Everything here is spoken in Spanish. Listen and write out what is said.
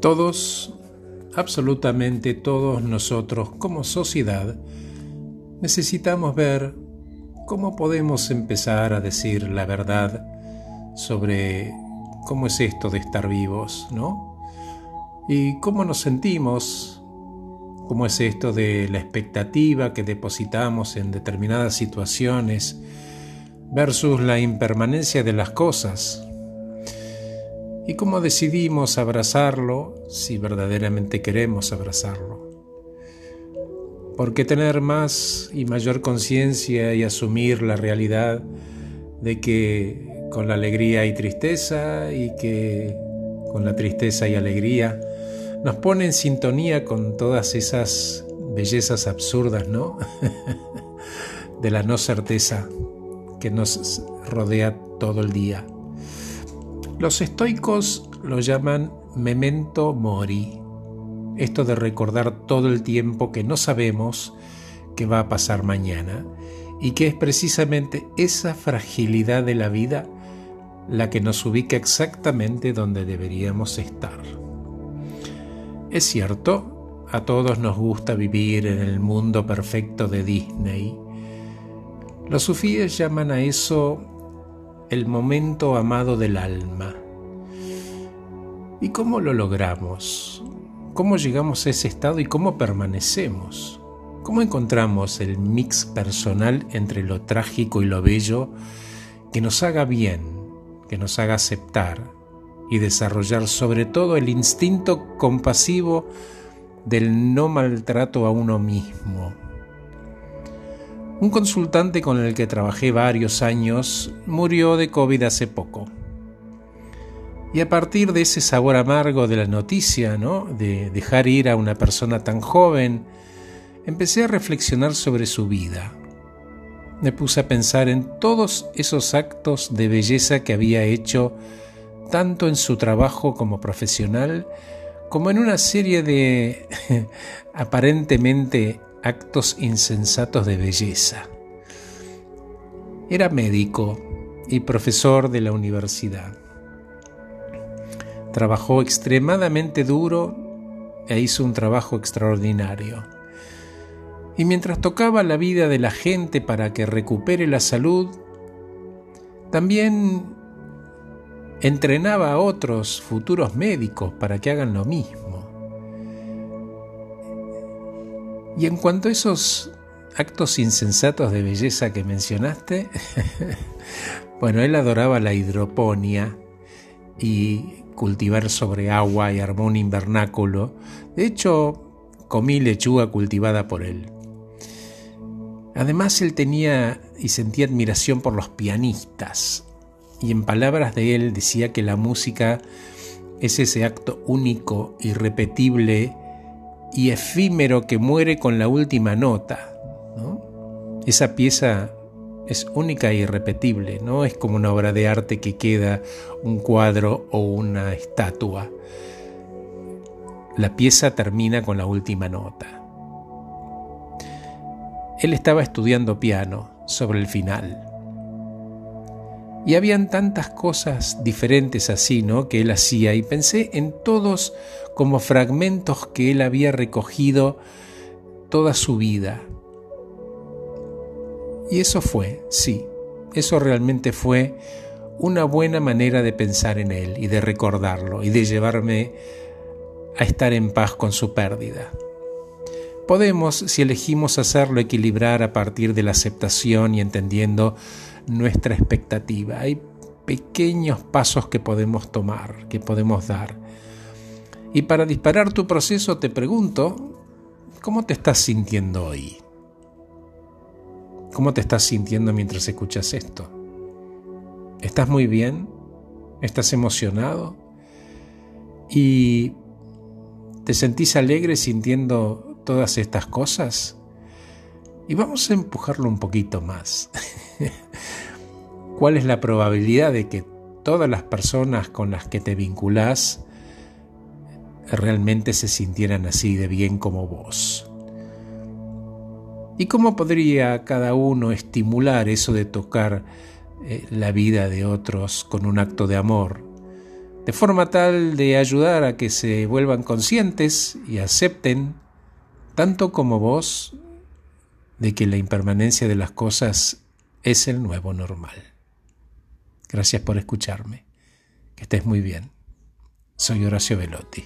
Todos, absolutamente todos nosotros como sociedad, necesitamos ver cómo podemos empezar a decir la verdad sobre cómo es esto de estar vivos, ¿no? Y cómo nos sentimos, cómo es esto de la expectativa que depositamos en determinadas situaciones versus la impermanencia de las cosas, y cómo decidimos abrazarlo si verdaderamente queremos abrazarlo. Porque tener más y mayor conciencia y asumir la realidad de que con la alegría y tristeza y que con la tristeza y alegría nos pone en sintonía con todas esas bellezas absurdas, ¿no? de la no certeza que nos rodea todo el día. Los estoicos lo llaman memento mori, esto de recordar todo el tiempo que no sabemos que va a pasar mañana y que es precisamente esa fragilidad de la vida la que nos ubica exactamente donde deberíamos estar. Es cierto, a todos nos gusta vivir en el mundo perfecto de Disney. Los sufíes llaman a eso el momento amado del alma. ¿Y cómo lo logramos? ¿Cómo llegamos a ese estado y cómo permanecemos? ¿Cómo encontramos el mix personal entre lo trágico y lo bello que nos haga bien, que nos haga aceptar y desarrollar sobre todo el instinto compasivo del no maltrato a uno mismo? Un consultante con el que trabajé varios años murió de COVID hace poco. Y a partir de ese sabor amargo de la noticia, ¿no? de dejar ir a una persona tan joven, empecé a reflexionar sobre su vida. Me puse a pensar en todos esos actos de belleza que había hecho, tanto en su trabajo como profesional, como en una serie de aparentemente actos insensatos de belleza. Era médico y profesor de la universidad. Trabajó extremadamente duro e hizo un trabajo extraordinario. Y mientras tocaba la vida de la gente para que recupere la salud, también entrenaba a otros futuros médicos para que hagan lo mismo. Y en cuanto a esos actos insensatos de belleza que mencionaste, bueno, él adoraba la hidroponía y cultivar sobre agua y armó un invernáculo. De hecho, comí lechuga cultivada por él. Además, él tenía y sentía admiración por los pianistas. Y en palabras de él decía que la música es ese acto único, irrepetible y efímero que muere con la última nota. Esa pieza es única e irrepetible, no es como una obra de arte que queda un cuadro o una estatua. La pieza termina con la última nota. Él estaba estudiando piano sobre el final. Y habían tantas cosas diferentes así, ¿no? que él hacía y pensé en todos como fragmentos que él había recogido toda su vida. Y eso fue, sí, eso realmente fue una buena manera de pensar en él y de recordarlo y de llevarme a estar en paz con su pérdida. Podemos, si elegimos hacerlo, equilibrar a partir de la aceptación y entendiendo nuestra expectativa. Hay pequeños pasos que podemos tomar, que podemos dar. Y para disparar tu proceso te pregunto, ¿cómo te estás sintiendo hoy? ¿Cómo te estás sintiendo mientras escuchas esto? ¿Estás muy bien? ¿Estás emocionado? ¿Y te sentís alegre sintiendo todas estas cosas? Y vamos a empujarlo un poquito más. ¿Cuál es la probabilidad de que todas las personas con las que te vinculás realmente se sintieran así de bien como vos. ¿Y cómo podría cada uno estimular eso de tocar eh, la vida de otros con un acto de amor, de forma tal de ayudar a que se vuelvan conscientes y acepten, tanto como vos, de que la impermanencia de las cosas es el nuevo normal. Gracias por escucharme. Que estés muy bien. Soy Horacio Velotti.